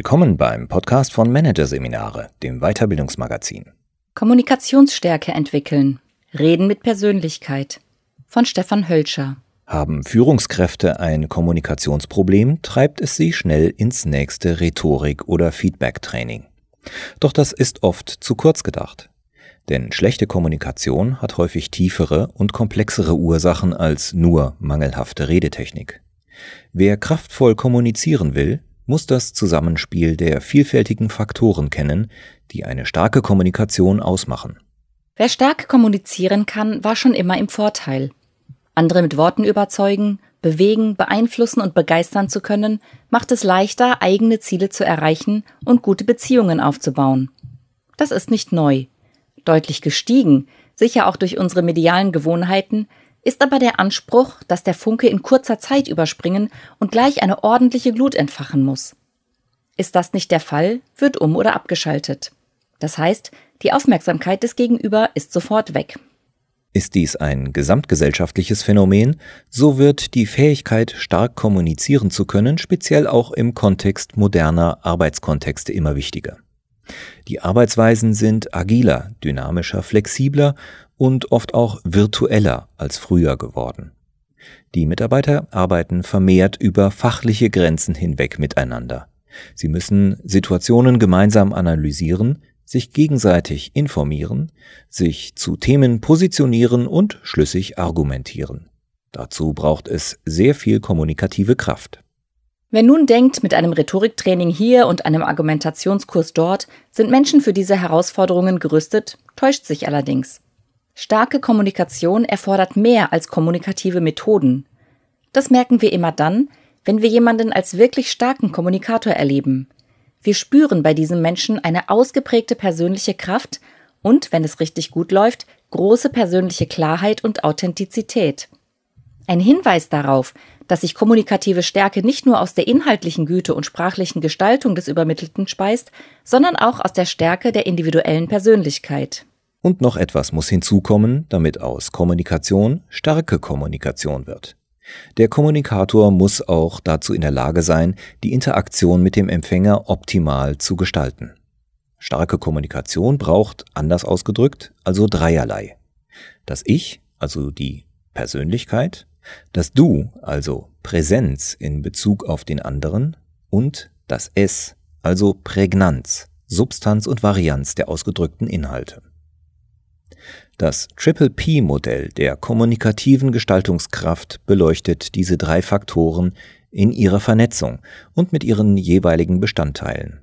Willkommen beim Podcast von Managerseminare, dem Weiterbildungsmagazin. Kommunikationsstärke entwickeln. Reden mit Persönlichkeit. Von Stefan Hölscher. Haben Führungskräfte ein Kommunikationsproblem, treibt es sie schnell ins nächste Rhetorik- oder Feedback-Training. Doch das ist oft zu kurz gedacht. Denn schlechte Kommunikation hat häufig tiefere und komplexere Ursachen als nur mangelhafte Redetechnik. Wer kraftvoll kommunizieren will, muss das Zusammenspiel der vielfältigen Faktoren kennen, die eine starke Kommunikation ausmachen. Wer stark kommunizieren kann, war schon immer im Vorteil. Andere mit Worten überzeugen, bewegen, beeinflussen und begeistern zu können, macht es leichter, eigene Ziele zu erreichen und gute Beziehungen aufzubauen. Das ist nicht neu. Deutlich gestiegen, sicher auch durch unsere medialen Gewohnheiten, ist aber der Anspruch, dass der Funke in kurzer Zeit überspringen und gleich eine ordentliche Glut entfachen muss. Ist das nicht der Fall, wird um oder abgeschaltet. Das heißt, die Aufmerksamkeit des Gegenüber ist sofort weg. Ist dies ein gesamtgesellschaftliches Phänomen, so wird die Fähigkeit, stark kommunizieren zu können, speziell auch im Kontext moderner Arbeitskontexte immer wichtiger. Die Arbeitsweisen sind agiler, dynamischer, flexibler und oft auch virtueller als früher geworden. Die Mitarbeiter arbeiten vermehrt über fachliche Grenzen hinweg miteinander. Sie müssen Situationen gemeinsam analysieren, sich gegenseitig informieren, sich zu Themen positionieren und schlüssig argumentieren. Dazu braucht es sehr viel kommunikative Kraft. Wer nun denkt, mit einem Rhetoriktraining hier und einem Argumentationskurs dort sind Menschen für diese Herausforderungen gerüstet, täuscht sich allerdings. Starke Kommunikation erfordert mehr als kommunikative Methoden. Das merken wir immer dann, wenn wir jemanden als wirklich starken Kommunikator erleben. Wir spüren bei diesem Menschen eine ausgeprägte persönliche Kraft und, wenn es richtig gut läuft, große persönliche Klarheit und Authentizität. Ein Hinweis darauf, dass sich kommunikative Stärke nicht nur aus der inhaltlichen Güte und sprachlichen Gestaltung des Übermittelten speist, sondern auch aus der Stärke der individuellen Persönlichkeit. Und noch etwas muss hinzukommen, damit aus Kommunikation starke Kommunikation wird. Der Kommunikator muss auch dazu in der Lage sein, die Interaktion mit dem Empfänger optimal zu gestalten. Starke Kommunikation braucht, anders ausgedrückt, also dreierlei. Das Ich, also die Persönlichkeit, das Du, also Präsenz in Bezug auf den anderen, und das Es, also Prägnanz, Substanz und Varianz der ausgedrückten Inhalte. Das Triple P-Modell der kommunikativen Gestaltungskraft beleuchtet diese drei Faktoren in ihrer Vernetzung und mit ihren jeweiligen Bestandteilen.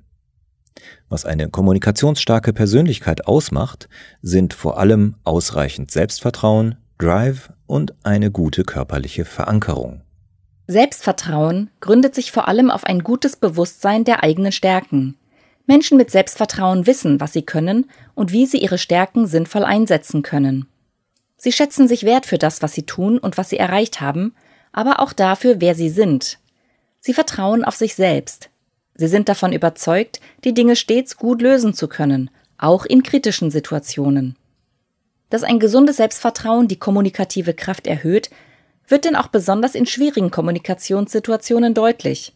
Was eine kommunikationsstarke Persönlichkeit ausmacht, sind vor allem ausreichend Selbstvertrauen, Drive und eine gute körperliche Verankerung. Selbstvertrauen gründet sich vor allem auf ein gutes Bewusstsein der eigenen Stärken. Menschen mit Selbstvertrauen wissen, was sie können und wie sie ihre Stärken sinnvoll einsetzen können. Sie schätzen sich wert für das, was sie tun und was sie erreicht haben, aber auch dafür, wer sie sind. Sie vertrauen auf sich selbst. Sie sind davon überzeugt, die Dinge stets gut lösen zu können, auch in kritischen Situationen. Dass ein gesundes Selbstvertrauen die kommunikative Kraft erhöht, wird denn auch besonders in schwierigen Kommunikationssituationen deutlich.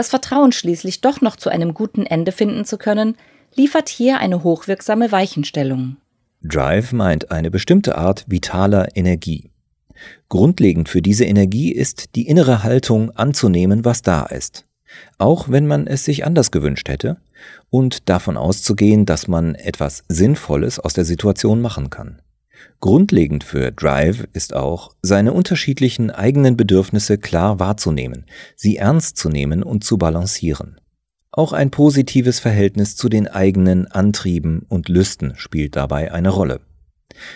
Das Vertrauen schließlich doch noch zu einem guten Ende finden zu können, liefert hier eine hochwirksame Weichenstellung. Drive meint eine bestimmte Art vitaler Energie. Grundlegend für diese Energie ist die innere Haltung anzunehmen, was da ist, auch wenn man es sich anders gewünscht hätte, und davon auszugehen, dass man etwas Sinnvolles aus der Situation machen kann. Grundlegend für Drive ist auch, seine unterschiedlichen eigenen Bedürfnisse klar wahrzunehmen, sie ernst zu nehmen und zu balancieren. Auch ein positives Verhältnis zu den eigenen Antrieben und Lüsten spielt dabei eine Rolle.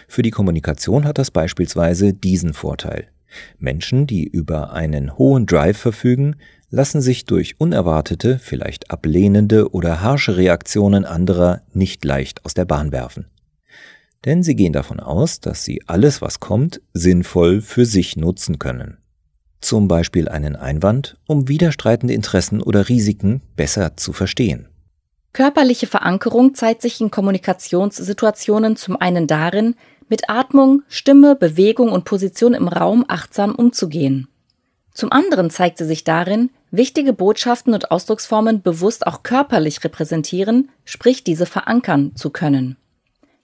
Für die Kommunikation hat das beispielsweise diesen Vorteil. Menschen, die über einen hohen Drive verfügen, lassen sich durch unerwartete, vielleicht ablehnende oder harsche Reaktionen anderer nicht leicht aus der Bahn werfen denn sie gehen davon aus, dass sie alles, was kommt, sinnvoll für sich nutzen können. Zum Beispiel einen Einwand, um widerstreitende Interessen oder Risiken besser zu verstehen. Körperliche Verankerung zeigt sich in Kommunikationssituationen zum einen darin, mit Atmung, Stimme, Bewegung und Position im Raum achtsam umzugehen. Zum anderen zeigt sie sich darin, wichtige Botschaften und Ausdrucksformen bewusst auch körperlich repräsentieren, sprich diese verankern zu können.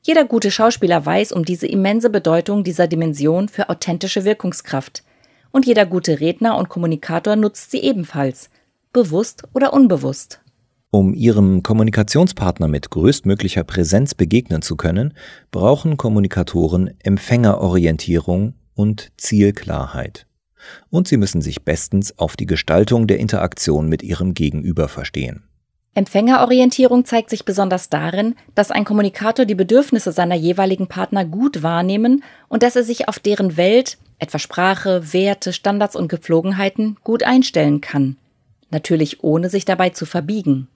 Jeder gute Schauspieler weiß um diese immense Bedeutung dieser Dimension für authentische Wirkungskraft. Und jeder gute Redner und Kommunikator nutzt sie ebenfalls, bewusst oder unbewusst. Um ihrem Kommunikationspartner mit größtmöglicher Präsenz begegnen zu können, brauchen Kommunikatoren Empfängerorientierung und Zielklarheit. Und sie müssen sich bestens auf die Gestaltung der Interaktion mit ihrem Gegenüber verstehen. Empfängerorientierung zeigt sich besonders darin, dass ein Kommunikator die Bedürfnisse seiner jeweiligen Partner gut wahrnehmen und dass er sich auf deren Welt, etwa Sprache, Werte, Standards und Gepflogenheiten, gut einstellen kann. Natürlich ohne sich dabei zu verbiegen.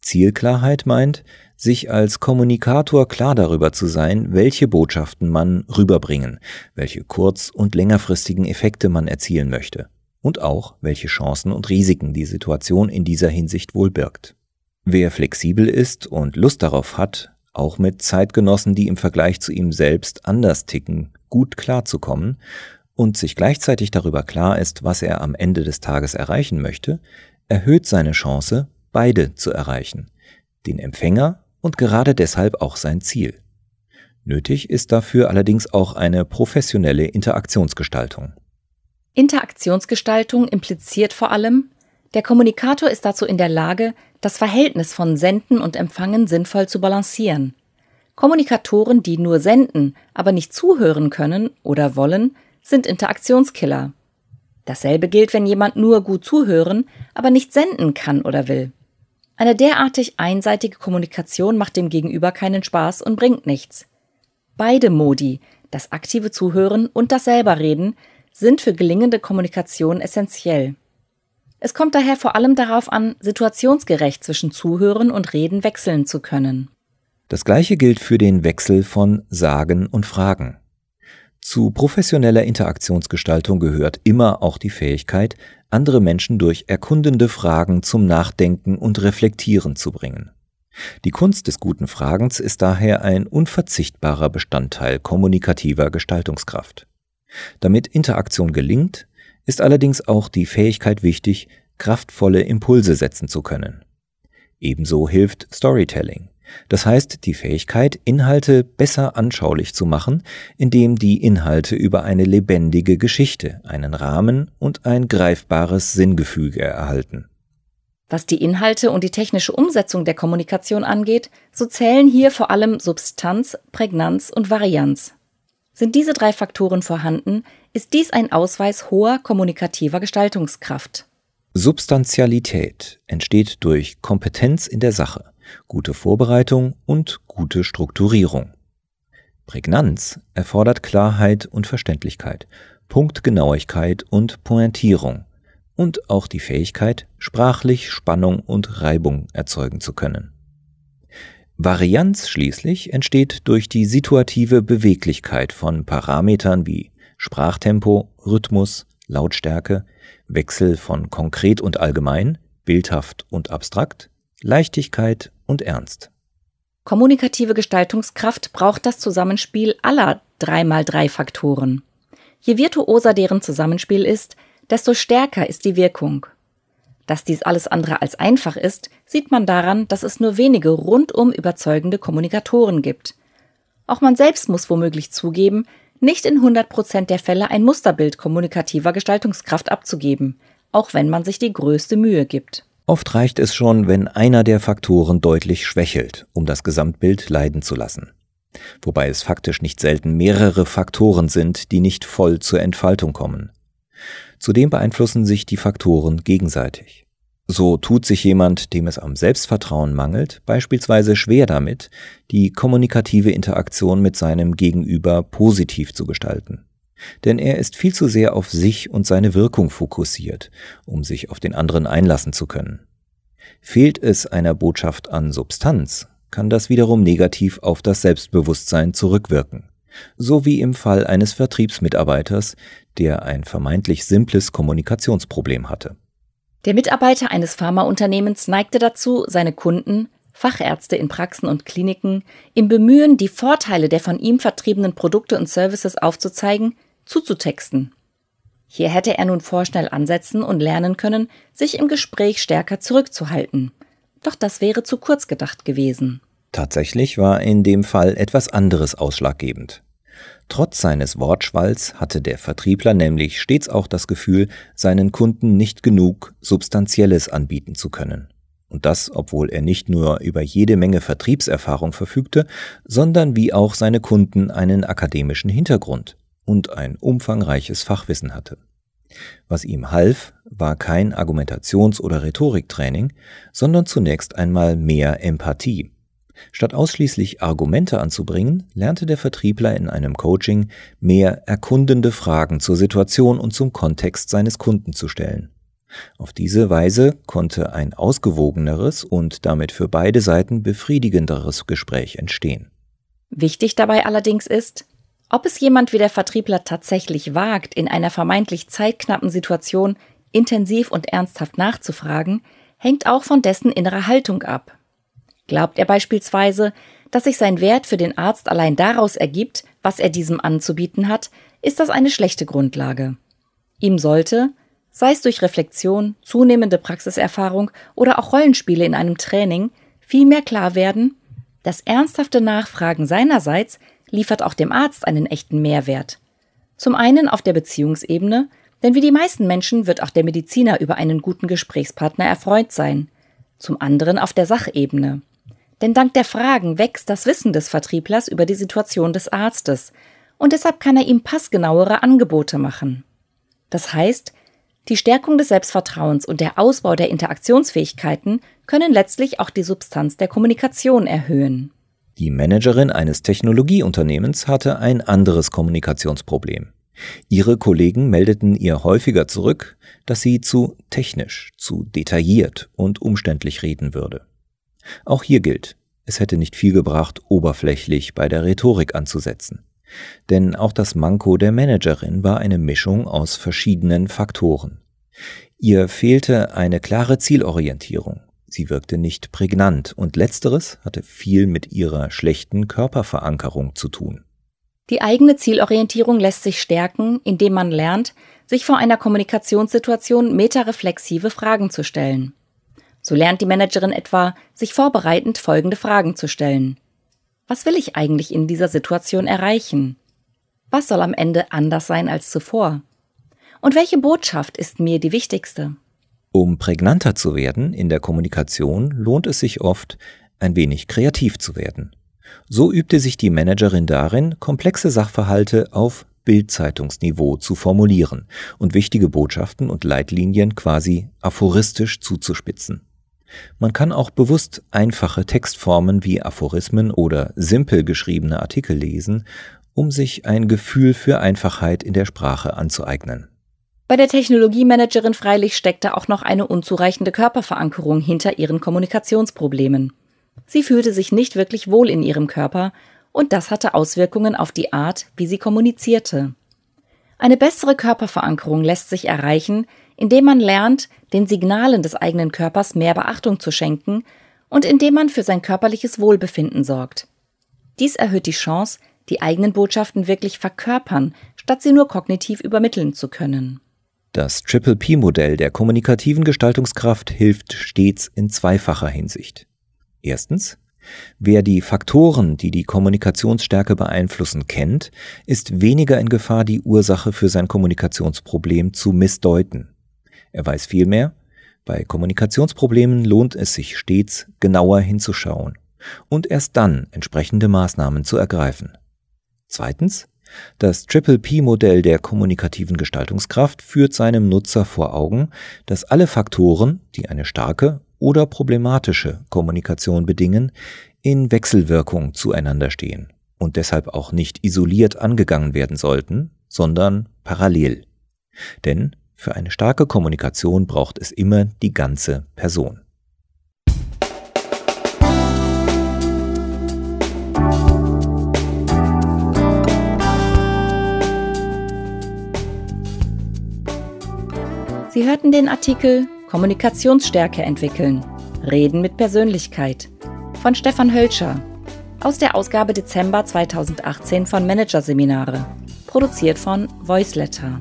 Zielklarheit meint, sich als Kommunikator klar darüber zu sein, welche Botschaften man rüberbringen, welche kurz- und längerfristigen Effekte man erzielen möchte und auch welche Chancen und Risiken die Situation in dieser Hinsicht wohl birgt. Wer flexibel ist und Lust darauf hat, auch mit Zeitgenossen, die im Vergleich zu ihm selbst anders ticken, gut klarzukommen und sich gleichzeitig darüber klar ist, was er am Ende des Tages erreichen möchte, erhöht seine Chance, beide zu erreichen, den Empfänger und gerade deshalb auch sein Ziel. Nötig ist dafür allerdings auch eine professionelle Interaktionsgestaltung. Interaktionsgestaltung impliziert vor allem, der Kommunikator ist dazu in der Lage, das Verhältnis von Senden und Empfangen sinnvoll zu balancieren. Kommunikatoren, die nur senden, aber nicht zuhören können oder wollen, sind Interaktionskiller. Dasselbe gilt, wenn jemand nur gut zuhören, aber nicht senden kann oder will. Eine derartig einseitige Kommunikation macht dem Gegenüber keinen Spaß und bringt nichts. Beide Modi, das aktive Zuhören und das selberreden, sind für gelingende Kommunikation essentiell. Es kommt daher vor allem darauf an, situationsgerecht zwischen Zuhören und Reden wechseln zu können. Das gleiche gilt für den Wechsel von Sagen und Fragen. Zu professioneller Interaktionsgestaltung gehört immer auch die Fähigkeit, andere Menschen durch erkundende Fragen zum Nachdenken und Reflektieren zu bringen. Die Kunst des guten Fragens ist daher ein unverzichtbarer Bestandteil kommunikativer Gestaltungskraft. Damit Interaktion gelingt, ist allerdings auch die Fähigkeit wichtig, kraftvolle Impulse setzen zu können. Ebenso hilft Storytelling. Das heißt, die Fähigkeit, Inhalte besser anschaulich zu machen, indem die Inhalte über eine lebendige Geschichte, einen Rahmen und ein greifbares Sinngefüge erhalten. Was die Inhalte und die technische Umsetzung der Kommunikation angeht, so zählen hier vor allem Substanz, Prägnanz und Varianz. Sind diese drei Faktoren vorhanden, ist dies ein Ausweis hoher kommunikativer Gestaltungskraft. Substantialität entsteht durch Kompetenz in der Sache, gute Vorbereitung und gute Strukturierung. Prägnanz erfordert Klarheit und Verständlichkeit, Punktgenauigkeit und Pointierung und auch die Fähigkeit, sprachlich Spannung und Reibung erzeugen zu können. Varianz schließlich entsteht durch die situative Beweglichkeit von Parametern wie Sprachtempo, Rhythmus, Lautstärke, Wechsel von konkret und allgemein, bildhaft und abstrakt, Leichtigkeit und Ernst. Kommunikative Gestaltungskraft braucht das Zusammenspiel aller 3x3 Faktoren. Je virtuoser deren Zusammenspiel ist, desto stärker ist die Wirkung. Dass dies alles andere als einfach ist, sieht man daran, dass es nur wenige rundum überzeugende Kommunikatoren gibt. Auch man selbst muss womöglich zugeben, nicht in 100 Prozent der Fälle ein Musterbild kommunikativer Gestaltungskraft abzugeben, auch wenn man sich die größte Mühe gibt. Oft reicht es schon, wenn einer der Faktoren deutlich schwächelt, um das Gesamtbild leiden zu lassen. Wobei es faktisch nicht selten mehrere Faktoren sind, die nicht voll zur Entfaltung kommen. Zudem beeinflussen sich die Faktoren gegenseitig. So tut sich jemand, dem es am Selbstvertrauen mangelt, beispielsweise schwer damit, die kommunikative Interaktion mit seinem Gegenüber positiv zu gestalten. Denn er ist viel zu sehr auf sich und seine Wirkung fokussiert, um sich auf den anderen einlassen zu können. Fehlt es einer Botschaft an Substanz, kann das wiederum negativ auf das Selbstbewusstsein zurückwirken so wie im Fall eines Vertriebsmitarbeiters, der ein vermeintlich simples Kommunikationsproblem hatte. Der Mitarbeiter eines Pharmaunternehmens neigte dazu, seine Kunden, Fachärzte in Praxen und Kliniken, im Bemühen, die Vorteile der von ihm vertriebenen Produkte und Services aufzuzeigen, zuzutexten. Hier hätte er nun vorschnell ansetzen und lernen können, sich im Gespräch stärker zurückzuhalten. Doch das wäre zu kurz gedacht gewesen. Tatsächlich war in dem Fall etwas anderes ausschlaggebend. Trotz seines Wortschwalls hatte der Vertriebler nämlich stets auch das Gefühl, seinen Kunden nicht genug Substanzielles anbieten zu können. Und das, obwohl er nicht nur über jede Menge Vertriebserfahrung verfügte, sondern wie auch seine Kunden einen akademischen Hintergrund und ein umfangreiches Fachwissen hatte. Was ihm half, war kein Argumentations- oder Rhetoriktraining, sondern zunächst einmal mehr Empathie. Statt ausschließlich Argumente anzubringen, lernte der Vertriebler in einem Coaching mehr erkundende Fragen zur Situation und zum Kontext seines Kunden zu stellen. Auf diese Weise konnte ein ausgewogeneres und damit für beide Seiten befriedigenderes Gespräch entstehen. Wichtig dabei allerdings ist, ob es jemand wie der Vertriebler tatsächlich wagt, in einer vermeintlich zeitknappen Situation intensiv und ernsthaft nachzufragen, hängt auch von dessen innerer Haltung ab. Glaubt er beispielsweise, dass sich sein Wert für den Arzt allein daraus ergibt, was er diesem anzubieten hat, ist das eine schlechte Grundlage. Ihm sollte, sei es durch Reflexion, zunehmende Praxiserfahrung oder auch Rollenspiele in einem Training, vielmehr klar werden, das ernsthafte Nachfragen seinerseits liefert auch dem Arzt einen echten Mehrwert. Zum einen auf der Beziehungsebene, denn wie die meisten Menschen wird auch der Mediziner über einen guten Gesprächspartner erfreut sein. Zum anderen auf der Sachebene. Denn dank der Fragen wächst das Wissen des Vertrieblers über die Situation des Arztes und deshalb kann er ihm passgenauere Angebote machen. Das heißt, die Stärkung des Selbstvertrauens und der Ausbau der Interaktionsfähigkeiten können letztlich auch die Substanz der Kommunikation erhöhen. Die Managerin eines Technologieunternehmens hatte ein anderes Kommunikationsproblem. Ihre Kollegen meldeten ihr häufiger zurück, dass sie zu technisch, zu detailliert und umständlich reden würde. Auch hier gilt, es hätte nicht viel gebracht, oberflächlich bei der Rhetorik anzusetzen. Denn auch das Manko der Managerin war eine Mischung aus verschiedenen Faktoren. Ihr fehlte eine klare Zielorientierung, Sie wirkte nicht prägnant und letzteres hatte viel mit ihrer schlechten Körperverankerung zu tun. Die eigene Zielorientierung lässt sich stärken, indem man lernt, sich vor einer Kommunikationssituation metareflexive Fragen zu stellen. So lernt die Managerin etwa, sich vorbereitend folgende Fragen zu stellen. Was will ich eigentlich in dieser Situation erreichen? Was soll am Ende anders sein als zuvor? Und welche Botschaft ist mir die wichtigste? Um prägnanter zu werden in der Kommunikation lohnt es sich oft, ein wenig kreativ zu werden. So übte sich die Managerin darin, komplexe Sachverhalte auf Bildzeitungsniveau zu formulieren und wichtige Botschaften und Leitlinien quasi aphoristisch zuzuspitzen. Man kann auch bewusst einfache Textformen wie Aphorismen oder simpel geschriebene Artikel lesen, um sich ein Gefühl für Einfachheit in der Sprache anzueignen. Bei der Technologiemanagerin freilich steckte auch noch eine unzureichende Körperverankerung hinter ihren Kommunikationsproblemen. Sie fühlte sich nicht wirklich wohl in ihrem Körper und das hatte Auswirkungen auf die Art, wie sie kommunizierte. Eine bessere Körperverankerung lässt sich erreichen, indem man lernt, den Signalen des eigenen Körpers mehr Beachtung zu schenken und indem man für sein körperliches Wohlbefinden sorgt. Dies erhöht die Chance, die eigenen Botschaften wirklich verkörpern, statt sie nur kognitiv übermitteln zu können. Das Triple P-Modell der kommunikativen Gestaltungskraft hilft stets in zweifacher Hinsicht. Erstens, wer die Faktoren, die die Kommunikationsstärke beeinflussen, kennt, ist weniger in Gefahr, die Ursache für sein Kommunikationsproblem zu missdeuten. Er weiß vielmehr, bei Kommunikationsproblemen lohnt es sich stets, genauer hinzuschauen und erst dann entsprechende Maßnahmen zu ergreifen. Zweitens, das Triple-P-Modell der kommunikativen Gestaltungskraft führt seinem Nutzer vor Augen, dass alle Faktoren, die eine starke oder problematische Kommunikation bedingen, in Wechselwirkung zueinander stehen und deshalb auch nicht isoliert angegangen werden sollten, sondern parallel. Denn für eine starke Kommunikation braucht es immer die ganze Person. Sie hörten den Artikel Kommunikationsstärke entwickeln. Reden mit Persönlichkeit von Stefan Hölscher aus der Ausgabe Dezember 2018 von Managerseminare, produziert von Voiceletter.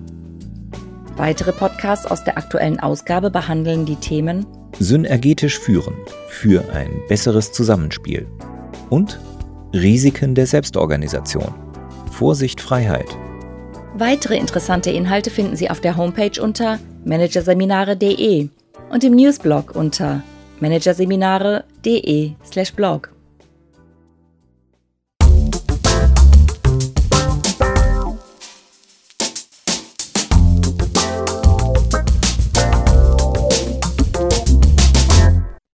Weitere Podcasts aus der aktuellen Ausgabe behandeln die Themen Synergetisch führen für ein besseres Zusammenspiel und Risiken der Selbstorganisation. Vorsicht Freiheit. Weitere interessante Inhalte finden Sie auf der Homepage unter managerseminare.de und im Newsblog unter managerseminare.de/blog.